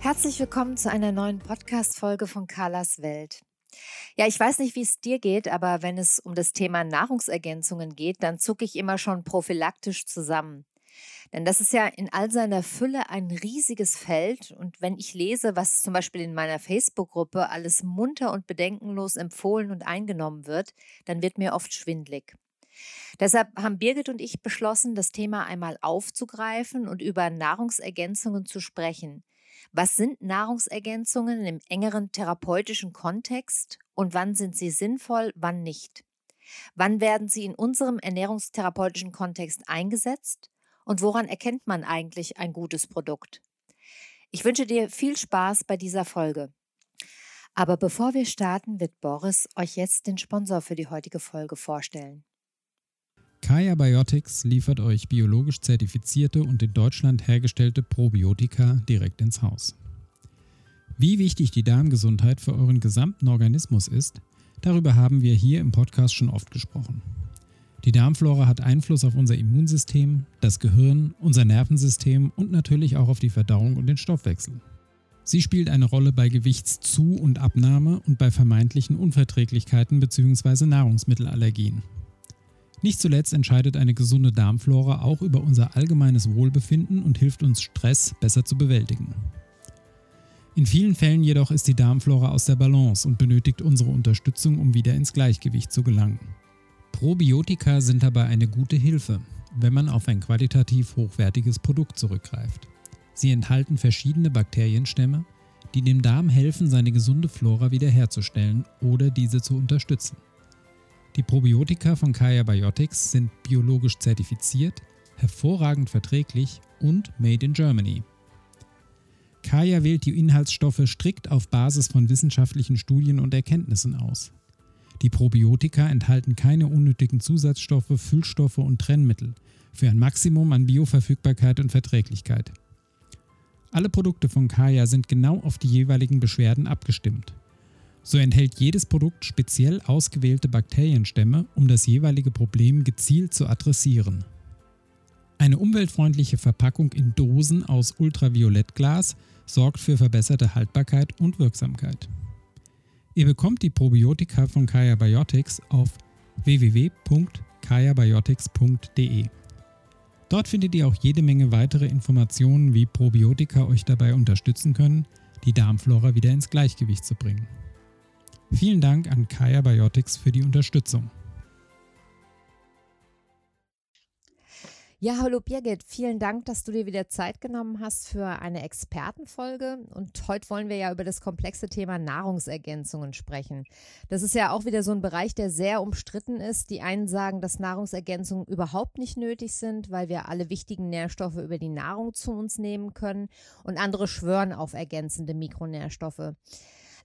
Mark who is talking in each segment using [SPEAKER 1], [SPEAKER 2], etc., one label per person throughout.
[SPEAKER 1] Herzlich willkommen zu einer neuen Podcast-Folge von Carlas Welt. Ja, ich weiß nicht, wie es dir geht, aber wenn es um das Thema Nahrungsergänzungen geht, dann zucke ich immer schon prophylaktisch zusammen. Denn das ist ja in all seiner Fülle ein riesiges Feld. Und wenn ich lese, was zum Beispiel in meiner Facebook-Gruppe alles munter und bedenkenlos empfohlen und eingenommen wird, dann wird mir oft schwindlig. Deshalb haben Birgit und ich beschlossen, das Thema einmal aufzugreifen und über Nahrungsergänzungen zu sprechen. Was sind Nahrungsergänzungen im engeren therapeutischen Kontext und wann sind sie sinnvoll, wann nicht? Wann werden sie in unserem ernährungstherapeutischen Kontext eingesetzt und woran erkennt man eigentlich ein gutes Produkt? Ich wünsche dir viel Spaß bei dieser Folge. Aber bevor wir starten, wird Boris euch jetzt den Sponsor für die heutige Folge vorstellen.
[SPEAKER 2] Kaya Biotics liefert euch biologisch zertifizierte und in Deutschland hergestellte Probiotika direkt ins Haus. Wie wichtig die Darmgesundheit für euren gesamten Organismus ist, darüber haben wir hier im Podcast schon oft gesprochen. Die Darmflora hat Einfluss auf unser Immunsystem, das Gehirn, unser Nervensystem und natürlich auch auf die Verdauung und den Stoffwechsel. Sie spielt eine Rolle bei Gewichtszu- und Abnahme und bei vermeintlichen Unverträglichkeiten bzw. Nahrungsmittelallergien. Nicht zuletzt entscheidet eine gesunde Darmflora auch über unser allgemeines Wohlbefinden und hilft uns, Stress besser zu bewältigen. In vielen Fällen jedoch ist die Darmflora aus der Balance und benötigt unsere Unterstützung, um wieder ins Gleichgewicht zu gelangen. Probiotika sind dabei eine gute Hilfe, wenn man auf ein qualitativ hochwertiges Produkt zurückgreift. Sie enthalten verschiedene Bakterienstämme, die dem Darm helfen, seine gesunde Flora wiederherzustellen oder diese zu unterstützen. Die Probiotika von Kaya Biotics sind biologisch zertifiziert, hervorragend verträglich und made in Germany. Kaya wählt die Inhaltsstoffe strikt auf Basis von wissenschaftlichen Studien und Erkenntnissen aus. Die Probiotika enthalten keine unnötigen Zusatzstoffe, Füllstoffe und Trennmittel für ein Maximum an Bioverfügbarkeit und Verträglichkeit. Alle Produkte von Kaya sind genau auf die jeweiligen Beschwerden abgestimmt. So enthält jedes Produkt speziell ausgewählte Bakterienstämme, um das jeweilige Problem gezielt zu adressieren. Eine umweltfreundliche Verpackung in Dosen aus Ultraviolettglas sorgt für verbesserte Haltbarkeit und Wirksamkeit. Ihr bekommt die Probiotika von Kaya Biotics auf www.kayabiotics.de. Dort findet ihr auch jede Menge weitere Informationen, wie Probiotika euch dabei unterstützen können, die Darmflora wieder ins Gleichgewicht zu bringen. Vielen Dank an Kaya Biotics für die Unterstützung.
[SPEAKER 1] Ja, hallo Birgit, vielen Dank, dass du dir wieder Zeit genommen hast für eine Expertenfolge. Und heute wollen wir ja über das komplexe Thema Nahrungsergänzungen sprechen. Das ist ja auch wieder so ein Bereich, der sehr umstritten ist. Die einen sagen, dass Nahrungsergänzungen überhaupt nicht nötig sind, weil wir alle wichtigen Nährstoffe über die Nahrung zu uns nehmen können. Und andere schwören auf ergänzende Mikronährstoffe.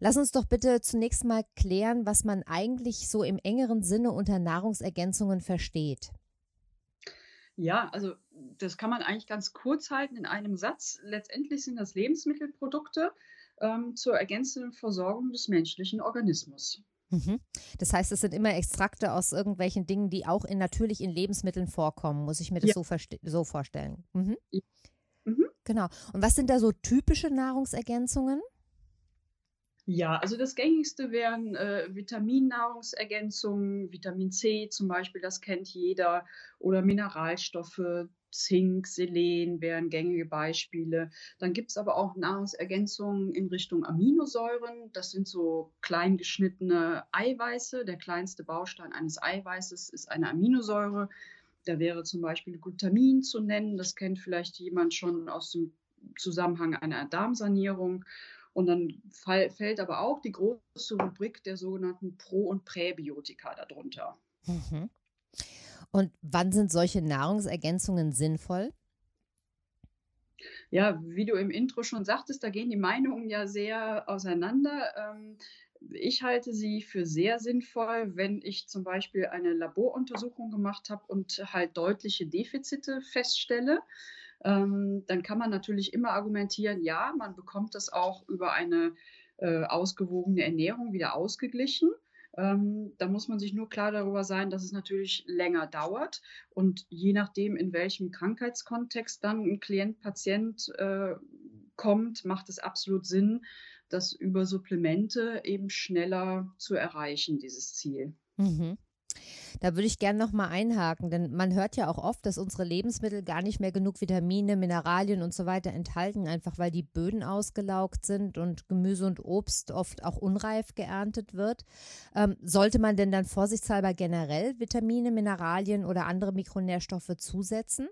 [SPEAKER 1] Lass uns doch bitte zunächst mal klären, was man eigentlich so im engeren Sinne unter Nahrungsergänzungen versteht.
[SPEAKER 3] Ja, also das kann man eigentlich ganz kurz halten in einem Satz. Letztendlich sind das Lebensmittelprodukte ähm, zur ergänzenden Versorgung des menschlichen Organismus.
[SPEAKER 1] Mhm. Das heißt, es sind immer Extrakte aus irgendwelchen Dingen, die auch in, natürlich in Lebensmitteln vorkommen. Muss ich mir das ja. so, so, vorstellen? Mhm. Mhm. Genau. Und was sind da so typische Nahrungsergänzungen?
[SPEAKER 3] Ja, also das gängigste wären äh, Vitaminnahrungsergänzungen, Vitamin C zum Beispiel, das kennt jeder, oder Mineralstoffe, Zink, Selen wären gängige Beispiele. Dann gibt es aber auch Nahrungsergänzungen in Richtung Aminosäuren. Das sind so klein geschnittene Eiweiße. Der kleinste Baustein eines Eiweißes ist eine Aminosäure. Da wäre zum Beispiel Glutamin zu nennen. Das kennt vielleicht jemand schon aus dem Zusammenhang einer Darmsanierung. Und dann fall, fällt aber auch die große Rubrik der sogenannten Pro- und Präbiotika darunter. Mhm.
[SPEAKER 1] Und wann sind solche Nahrungsergänzungen sinnvoll?
[SPEAKER 3] Ja, wie du im Intro schon sagtest, da gehen die Meinungen ja sehr auseinander. Ähm, ich halte sie für sehr sinnvoll, wenn ich zum Beispiel eine Laboruntersuchung gemacht habe und halt deutliche Defizite feststelle. Ähm, dann kann man natürlich immer argumentieren, ja, man bekommt das auch über eine äh, ausgewogene Ernährung wieder ausgeglichen. Ähm, da muss man sich nur klar darüber sein, dass es natürlich länger dauert und je nachdem, in welchem Krankheitskontext dann ein Klient, Patient äh, kommt, macht es absolut Sinn, das über Supplemente eben schneller zu erreichen, dieses Ziel.
[SPEAKER 1] Mhm. Da würde ich gerne noch mal einhaken, denn man hört ja auch oft, dass unsere Lebensmittel gar nicht mehr genug Vitamine, Mineralien und so weiter enthalten, einfach weil die Böden ausgelaugt sind und Gemüse und Obst oft auch unreif geerntet wird. Ähm, sollte man denn dann vorsichtshalber generell Vitamine, Mineralien oder andere Mikronährstoffe zusetzen?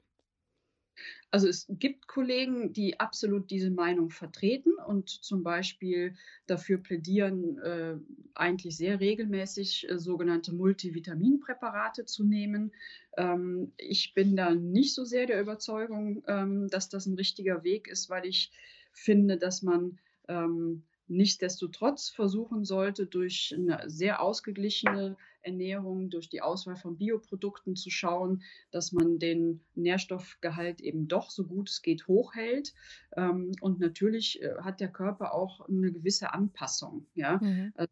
[SPEAKER 3] Also es gibt Kollegen, die absolut diese Meinung vertreten und zum Beispiel dafür plädieren, äh, eigentlich sehr regelmäßig äh, sogenannte Multivitaminpräparate zu nehmen. Ähm, ich bin da nicht so sehr der Überzeugung, ähm, dass das ein richtiger Weg ist, weil ich finde, dass man ähm, nichtsdestotrotz versuchen sollte, durch eine sehr ausgeglichene Ernährung, durch die Auswahl von Bioprodukten zu schauen, dass man den Nährstoffgehalt eben doch so gut es geht hochhält. Ähm, und natürlich äh, hat der Körper auch eine gewisse Anpassung. Ja? Mhm. Also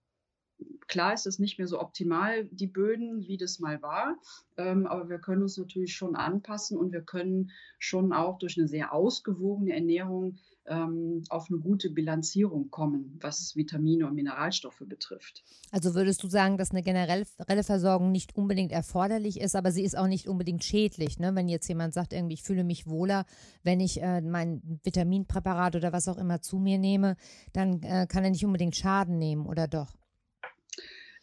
[SPEAKER 3] klar ist es nicht mehr so optimal, die Böden, wie das mal war, ähm, aber wir können uns natürlich schon anpassen und wir können schon auch durch eine sehr ausgewogene Ernährung ähm, auf eine gute Bilanzierung kommen, was Vitamine und Mineralstoffe betrifft.
[SPEAKER 1] Also würdest du sagen, dass eine generelle Versorgung nicht unbedingt erforderlich ist, aber sie ist auch nicht unbedingt schädlich, ne? Wenn jetzt jemand sagt, irgendwie, ich fühle mich wohler, wenn ich äh, mein Vitaminpräparat oder was auch immer zu mir nehme, dann äh, kann er nicht unbedingt Schaden nehmen, oder doch?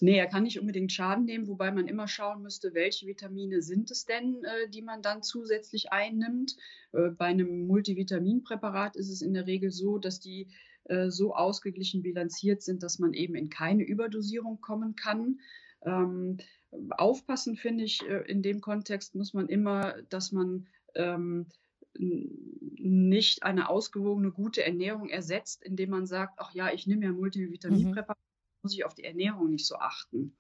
[SPEAKER 3] Nee, er kann nicht unbedingt Schaden nehmen, wobei man immer schauen müsste, welche Vitamine sind es denn, äh, die man dann zusätzlich einnimmt. Äh, bei einem Multivitaminpräparat ist es in der Regel so, dass die äh, so ausgeglichen bilanziert sind, dass man eben in keine Überdosierung kommen kann. Ähm, aufpassen finde ich, in dem Kontext muss man immer, dass man ähm, nicht eine ausgewogene, gute Ernährung ersetzt, indem man sagt, ach ja, ich nehme ja Multivitaminpräparat. Mhm muss ich auf die Ernährung nicht so achten.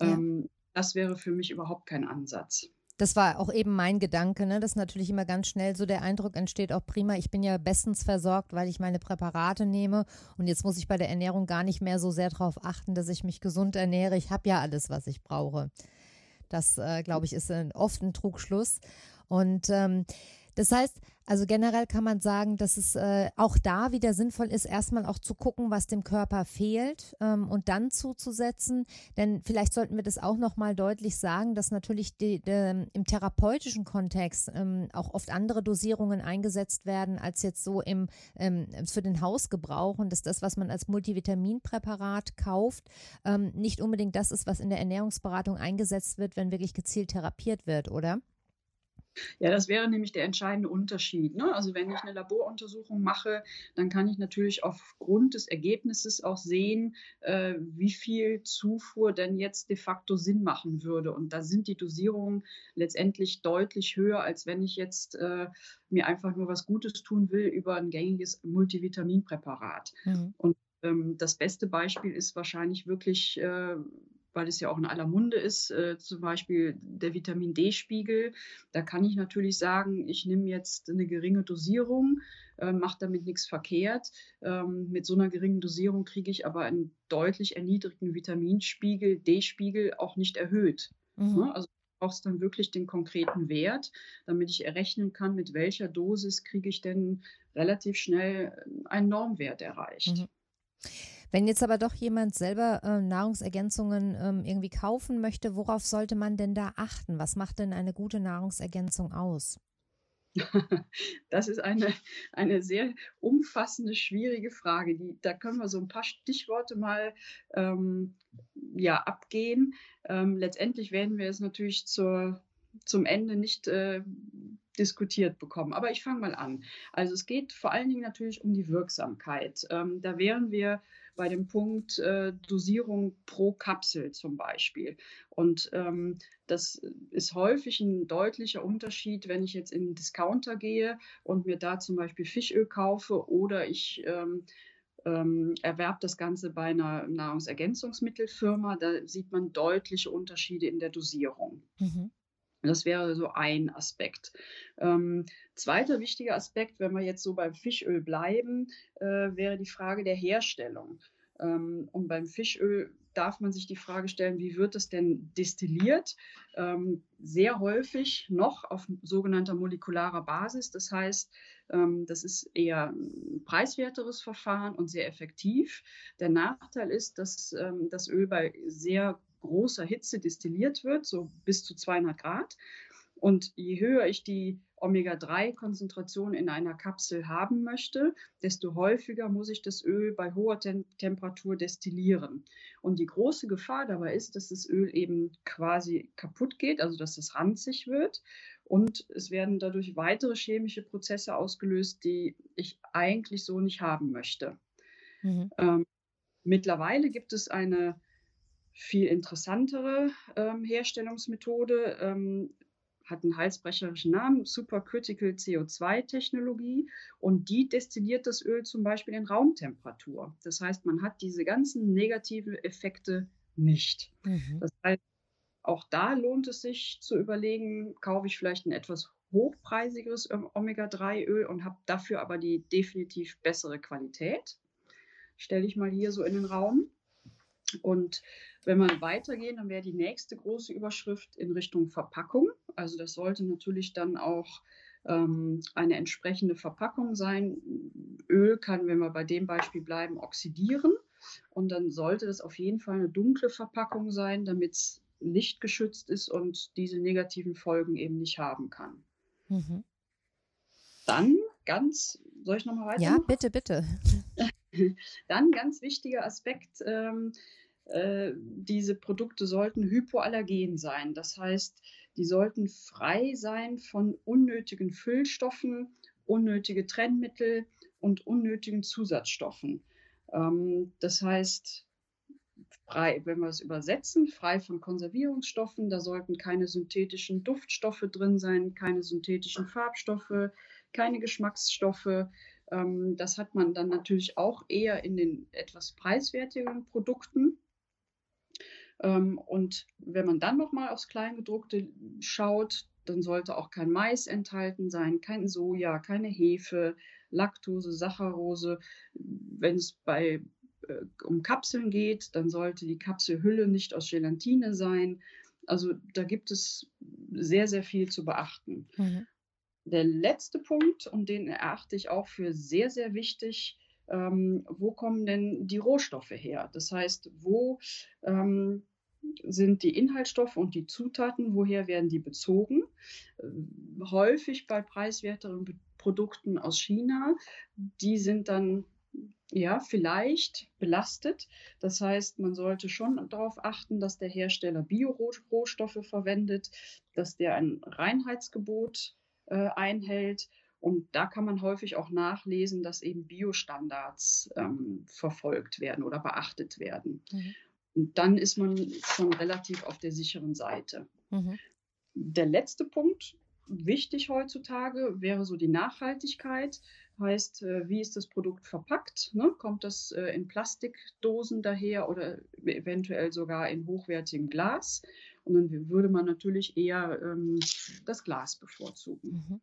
[SPEAKER 3] Ja. Ähm, das wäre für mich überhaupt kein Ansatz.
[SPEAKER 1] Das war auch eben mein Gedanke, ne? dass natürlich immer ganz schnell so der Eindruck entsteht, auch prima, ich bin ja bestens versorgt, weil ich meine Präparate nehme und jetzt muss ich bei der Ernährung gar nicht mehr so sehr darauf achten, dass ich mich gesund ernähre. Ich habe ja alles, was ich brauche. Das, äh, glaube ich, ist ein, oft ein Trugschluss. Und ähm, das heißt, also generell kann man sagen, dass es äh, auch da wieder sinnvoll ist, erstmal auch zu gucken, was dem Körper fehlt ähm, und dann zuzusetzen. Denn vielleicht sollten wir das auch nochmal deutlich sagen, dass natürlich die, die, im therapeutischen Kontext ähm, auch oft andere Dosierungen eingesetzt werden als jetzt so im, ähm, für den Hausgebrauch und dass das, was man als Multivitaminpräparat kauft, ähm, nicht unbedingt das ist, was in der Ernährungsberatung eingesetzt wird, wenn wirklich gezielt therapiert wird, oder?
[SPEAKER 3] Ja, das wäre nämlich der entscheidende Unterschied. Ne? Also wenn ich eine Laboruntersuchung mache, dann kann ich natürlich aufgrund des Ergebnisses auch sehen, äh, wie viel Zufuhr denn jetzt de facto Sinn machen würde. Und da sind die Dosierungen letztendlich deutlich höher, als wenn ich jetzt äh, mir einfach nur was Gutes tun will über ein gängiges Multivitaminpräparat. Mhm. Und ähm, das beste Beispiel ist wahrscheinlich wirklich äh, weil es ja auch in aller Munde ist, äh, zum Beispiel der Vitamin D-Spiegel. Da kann ich natürlich sagen, ich nehme jetzt eine geringe Dosierung, äh, mache damit nichts verkehrt. Ähm, mit so einer geringen Dosierung kriege ich aber einen deutlich erniedrigten Vitaminspiegel, D-Spiegel auch nicht erhöht. Mhm. Ne? Also brauchst dann wirklich den konkreten Wert, damit ich errechnen kann, mit welcher Dosis kriege ich denn relativ schnell einen Normwert erreicht. Mhm.
[SPEAKER 1] Wenn jetzt aber doch jemand selber äh, Nahrungsergänzungen ähm, irgendwie kaufen möchte, worauf sollte man denn da achten? Was macht denn eine gute Nahrungsergänzung aus?
[SPEAKER 3] Das ist eine, eine sehr umfassende, schwierige Frage. Die, da können wir so ein paar Stichworte mal ähm, ja, abgehen. Ähm, letztendlich werden wir es natürlich zur, zum Ende nicht äh, diskutiert bekommen. Aber ich fange mal an. Also es geht vor allen Dingen natürlich um die Wirksamkeit. Ähm, da wären wir bei dem Punkt äh, Dosierung pro Kapsel zum Beispiel. Und ähm, das ist häufig ein deutlicher Unterschied, wenn ich jetzt in einen Discounter gehe und mir da zum Beispiel Fischöl kaufe oder ich ähm, ähm, erwerbt das Ganze bei einer Nahrungsergänzungsmittelfirma. Da sieht man deutliche Unterschiede in der Dosierung. Mhm. Das wäre so ein Aspekt. Ähm, zweiter wichtiger Aspekt, wenn wir jetzt so beim Fischöl bleiben, äh, wäre die Frage der Herstellung. Ähm, und beim Fischöl darf man sich die Frage stellen, wie wird es denn destilliert? Ähm, sehr häufig noch auf sogenannter molekularer Basis. Das heißt, ähm, das ist eher ein preiswerteres Verfahren und sehr effektiv. Der Nachteil ist, dass ähm, das Öl bei sehr großer Hitze destilliert wird, so bis zu 200 Grad. Und je höher ich die Omega-3-Konzentration in einer Kapsel haben möchte, desto häufiger muss ich das Öl bei hoher Tem Temperatur destillieren. Und die große Gefahr dabei ist, dass das Öl eben quasi kaputt geht, also dass es ranzig wird. Und es werden dadurch weitere chemische Prozesse ausgelöst, die ich eigentlich so nicht haben möchte. Mhm. Ähm, mittlerweile gibt es eine viel interessantere ähm, Herstellungsmethode, ähm, hat einen halsbrecherischen Namen, Supercritical CO2-Technologie und die destilliert das Öl zum Beispiel in Raumtemperatur. Das heißt, man hat diese ganzen negativen Effekte nicht. Mhm. Das heißt, auch da lohnt es sich zu überlegen, kaufe ich vielleicht ein etwas hochpreisigeres Omega-3-Öl und habe dafür aber die definitiv bessere Qualität. Stelle ich mal hier so in den Raum. Und wenn wir weitergehen, dann wäre die nächste große Überschrift in Richtung Verpackung. Also das sollte natürlich dann auch ähm, eine entsprechende Verpackung sein. Öl kann, wenn wir bei dem Beispiel bleiben, oxidieren. Und dann sollte das auf jeden Fall eine dunkle Verpackung sein, damit es lichtgeschützt ist und diese negativen Folgen eben nicht haben kann. Mhm. Dann ganz, soll ich nochmal weiter?
[SPEAKER 1] Ja, bitte, bitte.
[SPEAKER 3] Dann ganz wichtiger Aspekt, ähm, äh, diese Produkte sollten hypoallergen sein. Das heißt, die sollten frei sein von unnötigen Füllstoffen, unnötige Trennmittel und unnötigen Zusatzstoffen. Ähm, das heißt, frei, wenn wir es übersetzen, frei von Konservierungsstoffen, da sollten keine synthetischen Duftstoffe drin sein, keine synthetischen Farbstoffe, keine Geschmacksstoffe. Ähm, das hat man dann natürlich auch eher in den etwas preiswertigeren Produkten. Ähm, und wenn man dann nochmal aufs Kleingedruckte schaut, dann sollte auch kein Mais enthalten sein, kein Soja, keine Hefe, Laktose, Saccharose. Wenn es bei, äh, um Kapseln geht, dann sollte die Kapselhülle nicht aus Gelatine sein. Also da gibt es sehr, sehr viel zu beachten. Mhm. Der letzte Punkt, und den erachte ich auch für sehr, sehr wichtig, ähm, wo kommen denn die Rohstoffe her? Das heißt, wo ähm, sind die Inhaltsstoffe und die Zutaten, woher werden die bezogen? Äh, häufig bei preiswerteren Produkten aus China, die sind dann ja, vielleicht belastet. Das heißt, man sollte schon darauf achten, dass der Hersteller Bio-Rohstoffe verwendet, dass der ein Reinheitsgebot äh, einhält. Und da kann man häufig auch nachlesen, dass eben Biostandards ähm, verfolgt werden oder beachtet werden. Mhm. Und dann ist man schon relativ auf der sicheren Seite. Mhm. Der letzte Punkt, wichtig heutzutage, wäre so die Nachhaltigkeit. Heißt, äh, wie ist das Produkt verpackt? Ne? Kommt das äh, in Plastikdosen daher oder eventuell sogar in hochwertigem Glas? Und dann würde man natürlich eher ähm, das Glas bevorzugen. Mhm.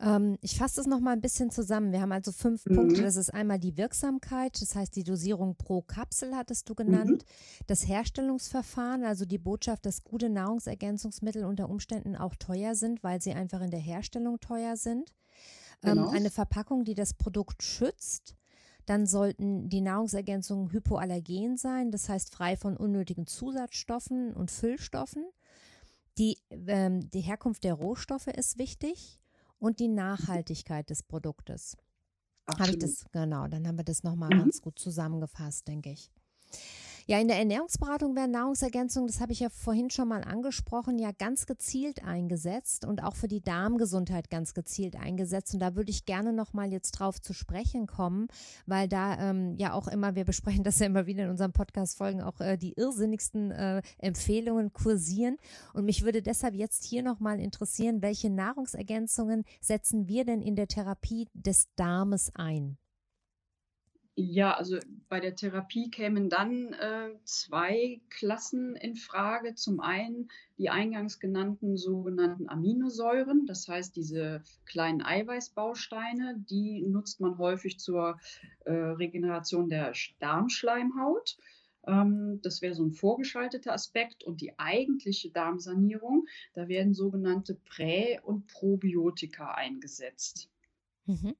[SPEAKER 1] Ähm, ich fasse das nochmal ein bisschen zusammen. Wir haben also fünf mhm. Punkte. Das ist einmal die Wirksamkeit, das heißt die Dosierung pro Kapsel hattest du genannt. Mhm. Das Herstellungsverfahren, also die Botschaft, dass gute Nahrungsergänzungsmittel unter Umständen auch teuer sind, weil sie einfach in der Herstellung teuer sind. Ähm, genau. Ähm, eine Verpackung, die das Produkt schützt. Dann sollten die Nahrungsergänzungen hypoallergen sein, das heißt frei von unnötigen Zusatzstoffen und Füllstoffen. Die, ähm, die Herkunft der Rohstoffe ist wichtig und die Nachhaltigkeit des Produktes. Habe ich das, genau, dann haben wir das nochmal mhm. ganz gut zusammengefasst, denke ich. Ja, in der Ernährungsberatung werden Nahrungsergänzungen, das habe ich ja vorhin schon mal angesprochen, ja ganz gezielt eingesetzt und auch für die Darmgesundheit ganz gezielt eingesetzt. Und da würde ich gerne noch mal jetzt drauf zu sprechen kommen, weil da ähm, ja auch immer, wir besprechen das ja immer wieder in unseren Podcast-Folgen, auch äh, die irrsinnigsten äh, Empfehlungen kursieren. Und mich würde deshalb jetzt hier noch mal interessieren, welche Nahrungsergänzungen setzen wir denn in der Therapie des Darmes ein?
[SPEAKER 3] Ja, also bei der Therapie kämen dann äh, zwei Klassen in Frage. Zum einen die eingangs genannten sogenannten Aminosäuren, das heißt diese kleinen Eiweißbausteine, die nutzt man häufig zur äh, Regeneration der Darmschleimhaut. Ähm, das wäre so ein vorgeschalteter Aspekt. Und die eigentliche Darmsanierung, da werden sogenannte Prä- und Probiotika eingesetzt.
[SPEAKER 1] Mhm.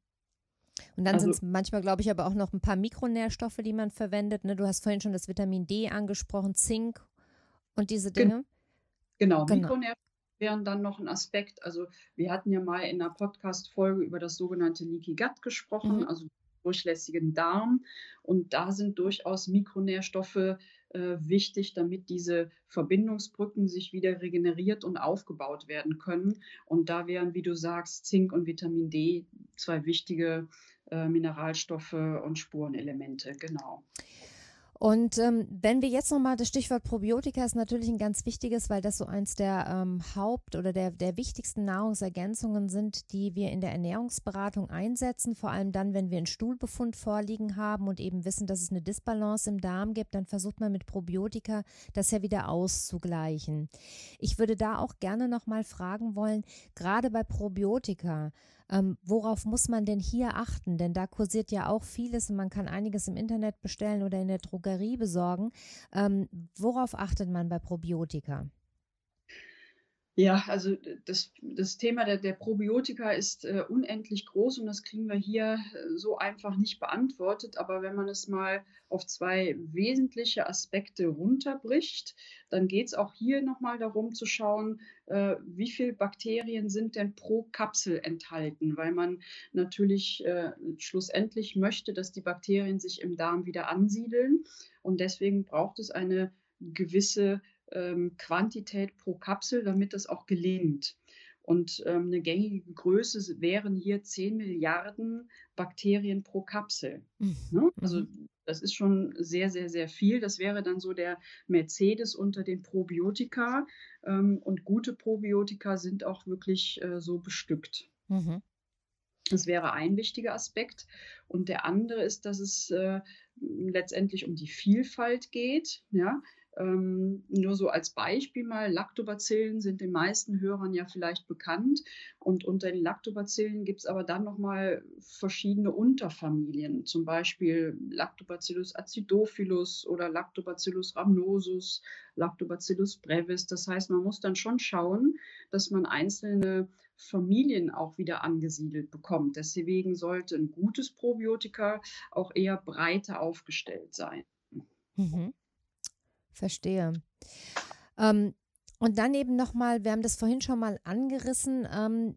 [SPEAKER 1] Und dann also, sind es manchmal, glaube ich, aber auch noch ein paar Mikronährstoffe, die man verwendet. Ne? Du hast vorhin schon das Vitamin D angesprochen, Zink und diese Dinge.
[SPEAKER 3] Genau, genau. Mikronährstoffe wären dann noch ein Aspekt. Also wir hatten ja mal in einer Podcast-Folge über das sogenannte Leaky Gut gesprochen, mhm. also durchlässigen Darm. Und da sind durchaus Mikronährstoffe äh, wichtig, damit diese Verbindungsbrücken sich wieder regeneriert und aufgebaut werden können. Und da wären, wie du sagst, Zink und Vitamin D zwei wichtige äh, Mineralstoffe und Spurenelemente. Genau.
[SPEAKER 1] Und ähm, wenn wir jetzt nochmal, das Stichwort Probiotika ist natürlich ein ganz wichtiges, weil das so eins der ähm, Haupt- oder der, der wichtigsten Nahrungsergänzungen sind, die wir in der Ernährungsberatung einsetzen. Vor allem dann, wenn wir einen Stuhlbefund vorliegen haben und eben wissen, dass es eine Disbalance im Darm gibt, dann versucht man mit Probiotika das ja wieder auszugleichen. Ich würde da auch gerne nochmal fragen wollen, gerade bei Probiotika, ähm, worauf muss man denn hier achten? Denn da kursiert ja auch vieles und man kann einiges im Internet bestellen oder in der Drogerie besorgen. Ähm, worauf achtet man bei Probiotika?
[SPEAKER 3] Ja, also das, das Thema der, der Probiotika ist äh, unendlich groß und das kriegen wir hier äh, so einfach nicht beantwortet. Aber wenn man es mal auf zwei wesentliche Aspekte runterbricht, dann geht es auch hier nochmal darum zu schauen, äh, wie viele Bakterien sind denn pro Kapsel enthalten, weil man natürlich äh, schlussendlich möchte, dass die Bakterien sich im Darm wieder ansiedeln. Und deswegen braucht es eine gewisse ähm, Quantität pro Kapsel, damit das auch gelingt. Und ähm, eine gängige Größe wären hier 10 Milliarden Bakterien pro Kapsel. Mhm. Ne? Also mhm. das ist schon sehr, sehr, sehr viel. Das wäre dann so der Mercedes unter den Probiotika. Ähm, und gute Probiotika sind auch wirklich äh, so bestückt. Mhm. Das wäre ein wichtiger Aspekt. Und der andere ist, dass es äh, letztendlich um die Vielfalt geht. Ja? Ähm, nur so als Beispiel mal, Lactobacillen sind den meisten Hörern ja vielleicht bekannt. Und unter den Lactobacillen gibt es aber dann nochmal verschiedene Unterfamilien, zum Beispiel Lactobacillus acidophilus oder Lactobacillus rhamnosus, Lactobacillus brevis. Das heißt, man muss dann schon schauen, dass man einzelne Familien auch wieder angesiedelt bekommt. Deswegen sollte ein gutes Probiotika auch eher breiter aufgestellt sein.
[SPEAKER 1] Mhm. Verstehe. Ähm, und dann eben nochmal, wir haben das vorhin schon mal angerissen, ähm,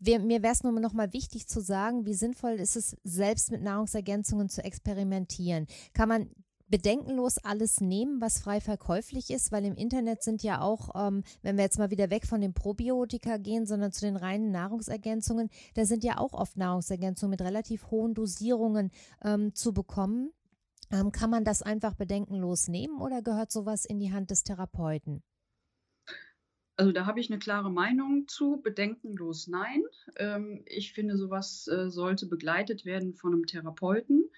[SPEAKER 1] wir, mir wäre es nur noch mal wichtig zu sagen, wie sinnvoll ist es, selbst mit Nahrungsergänzungen zu experimentieren. Kann man bedenkenlos alles nehmen, was frei verkäuflich ist, weil im Internet sind ja auch, ähm, wenn wir jetzt mal wieder weg von den Probiotika gehen, sondern zu den reinen Nahrungsergänzungen, da sind ja auch oft Nahrungsergänzungen mit relativ hohen Dosierungen ähm, zu bekommen. Ähm, kann man das einfach bedenkenlos nehmen oder gehört sowas in die Hand des Therapeuten?
[SPEAKER 3] Also da habe ich eine klare Meinung zu. Bedenkenlos nein. Ähm, ich finde, sowas äh, sollte begleitet werden von einem Therapeuten.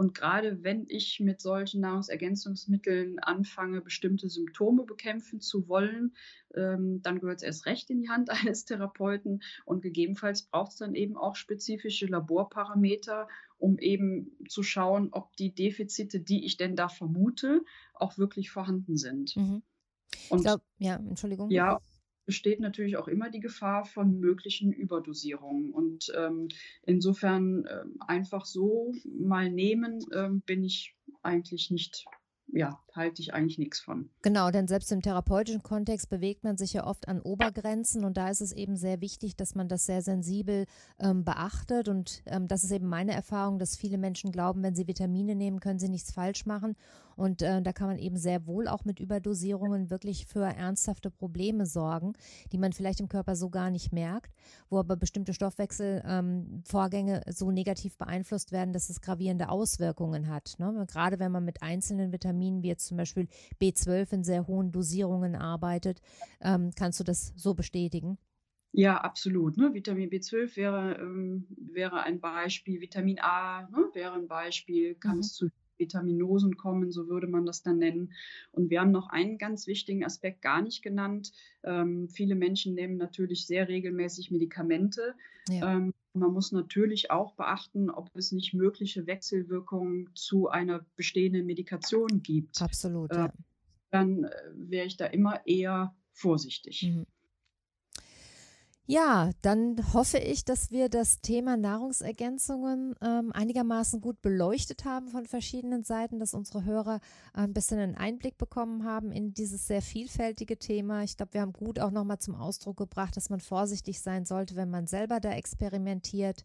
[SPEAKER 3] Und gerade wenn ich mit solchen Nahrungsergänzungsmitteln anfange, bestimmte Symptome bekämpfen zu wollen, ähm, dann gehört es erst recht in die Hand eines Therapeuten. Und gegebenenfalls braucht es dann eben auch spezifische Laborparameter, um eben zu schauen, ob die Defizite, die ich denn da vermute, auch wirklich vorhanden sind.
[SPEAKER 1] Mhm. Und glaub, ja, Entschuldigung.
[SPEAKER 3] Ja, besteht natürlich auch immer die Gefahr von möglichen Überdosierungen. Und ähm, insofern äh, einfach so mal nehmen, äh, bin ich eigentlich nicht ja, halte ich eigentlich nichts von.
[SPEAKER 1] Genau, denn selbst im therapeutischen Kontext bewegt man sich ja oft an Obergrenzen und da ist es eben sehr wichtig, dass man das sehr sensibel ähm, beachtet und ähm, das ist eben meine Erfahrung, dass viele Menschen glauben, wenn sie Vitamine nehmen, können sie nichts falsch machen und äh, da kann man eben sehr wohl auch mit Überdosierungen wirklich für ernsthafte Probleme sorgen, die man vielleicht im Körper so gar nicht merkt, wo aber bestimmte Stoffwechselvorgänge ähm, so negativ beeinflusst werden, dass es gravierende Auswirkungen hat. Ne? Gerade wenn man mit einzelnen Vitaminen wie jetzt zum Beispiel B12 in sehr hohen Dosierungen arbeitet, ähm, kannst du das so bestätigen?
[SPEAKER 3] Ja, absolut. Ne? Vitamin B12 wäre, ähm, wäre ein Beispiel, Vitamin A ne? wäre ein Beispiel, kann mhm. es zu Vitaminosen kommen, so würde man das dann nennen. Und wir haben noch einen ganz wichtigen Aspekt gar nicht genannt. Ähm, viele Menschen nehmen natürlich sehr regelmäßig Medikamente. Ja. Ähm, man muss natürlich auch beachten, ob es nicht mögliche Wechselwirkungen zu einer bestehenden Medikation gibt.
[SPEAKER 1] Absolut. Äh, ja.
[SPEAKER 3] Dann äh, wäre ich da immer eher vorsichtig. Mhm.
[SPEAKER 1] Ja, dann hoffe ich, dass wir das Thema Nahrungsergänzungen ähm, einigermaßen gut beleuchtet haben von verschiedenen Seiten, dass unsere Hörer ein bisschen einen Einblick bekommen haben in dieses sehr vielfältige Thema. Ich glaube, wir haben gut auch nochmal zum Ausdruck gebracht, dass man vorsichtig sein sollte, wenn man selber da experimentiert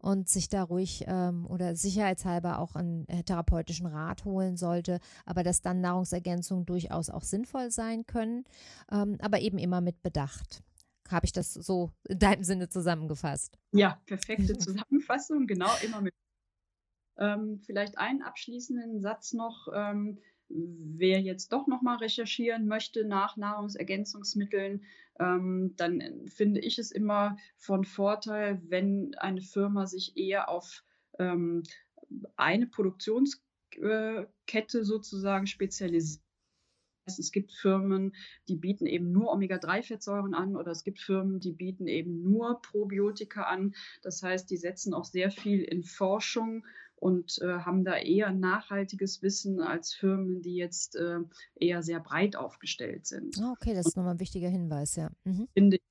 [SPEAKER 1] und sich da ruhig ähm, oder sicherheitshalber auch einen äh, therapeutischen Rat holen sollte, aber dass dann Nahrungsergänzungen durchaus auch sinnvoll sein können, ähm, aber eben immer mit Bedacht. Habe ich das so in deinem Sinne zusammengefasst?
[SPEAKER 3] Ja, perfekte Zusammenfassung, genau, immer mit. Ähm, vielleicht einen abschließenden Satz noch. Ähm, wer jetzt doch nochmal recherchieren möchte nach Nahrungsergänzungsmitteln, ähm, dann finde ich es immer von Vorteil, wenn eine Firma sich eher auf ähm, eine Produktionskette sozusagen spezialisiert es gibt Firmen, die bieten eben nur Omega-3-Fettsäuren an oder es gibt Firmen, die bieten eben nur Probiotika an. Das heißt, die setzen auch sehr viel in Forschung und äh, haben da eher nachhaltiges Wissen als Firmen, die jetzt äh, eher sehr breit aufgestellt sind.
[SPEAKER 1] Ah, okay, das ist nochmal ein wichtiger Hinweis, ja.
[SPEAKER 3] Mhm. Finde ich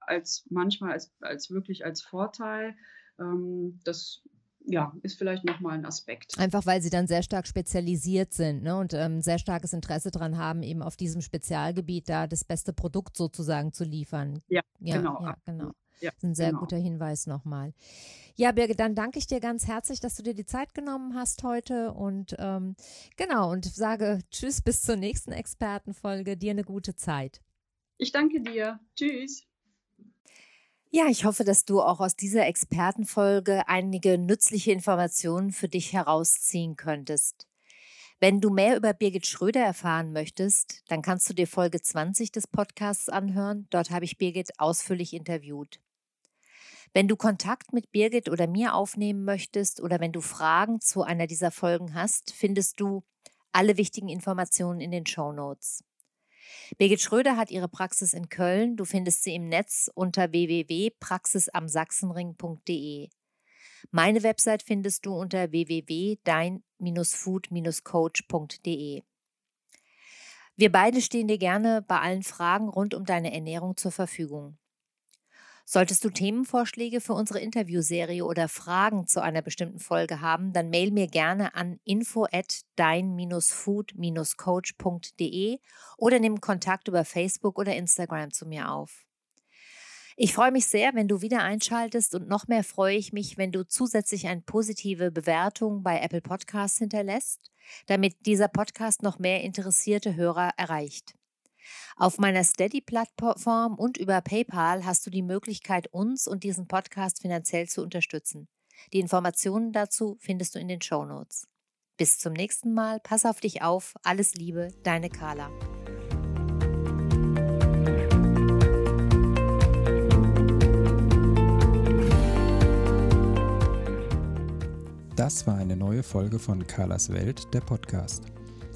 [SPEAKER 3] als manchmal als, als wirklich als Vorteil. Ähm, das ja, ist vielleicht nochmal ein Aspekt.
[SPEAKER 1] Einfach weil sie dann sehr stark spezialisiert sind ne, und ähm, sehr starkes Interesse daran haben, eben auf diesem Spezialgebiet da das beste Produkt sozusagen zu liefern.
[SPEAKER 3] Ja, ja genau.
[SPEAKER 1] Ja, genau. Ja, das ist ein sehr genau. guter Hinweis nochmal. Ja, Birgit, dann danke ich dir ganz herzlich, dass du dir die Zeit genommen hast heute und ähm, genau und sage Tschüss bis zur nächsten Expertenfolge. Dir eine gute Zeit.
[SPEAKER 3] Ich danke dir. Tschüss.
[SPEAKER 1] Ja, ich hoffe, dass du auch aus dieser Expertenfolge einige nützliche Informationen für dich herausziehen könntest. Wenn du mehr über Birgit Schröder erfahren möchtest, dann kannst du dir Folge 20 des Podcasts anhören. Dort habe ich Birgit ausführlich interviewt. Wenn du Kontakt mit Birgit oder mir aufnehmen möchtest oder wenn du Fragen zu einer dieser Folgen hast, findest du alle wichtigen Informationen in den Show Notes. Birgit Schröder hat ihre Praxis in Köln. Du findest sie im Netz unter www.praxisamsachsenring.de. Meine Website findest du unter www.dein-food-coach.de. Wir beide stehen dir gerne bei allen Fragen rund um deine Ernährung zur Verfügung. Solltest du Themenvorschläge für unsere Interviewserie oder Fragen zu einer bestimmten Folge haben, dann mail mir gerne an info at dein-food-coach.de oder nimm Kontakt über Facebook oder Instagram zu mir auf. Ich freue mich sehr, wenn du wieder einschaltest und noch mehr freue ich mich, wenn du zusätzlich eine positive Bewertung bei Apple Podcasts hinterlässt, damit dieser Podcast noch mehr interessierte Hörer erreicht. Auf meiner Steady-Plattform und über PayPal hast du die Möglichkeit, uns und diesen Podcast finanziell zu unterstützen. Die Informationen dazu findest du in den Show Notes. Bis zum nächsten Mal, pass auf dich auf, alles Liebe, deine Carla.
[SPEAKER 2] Das war eine neue Folge von Carlas Welt, der Podcast.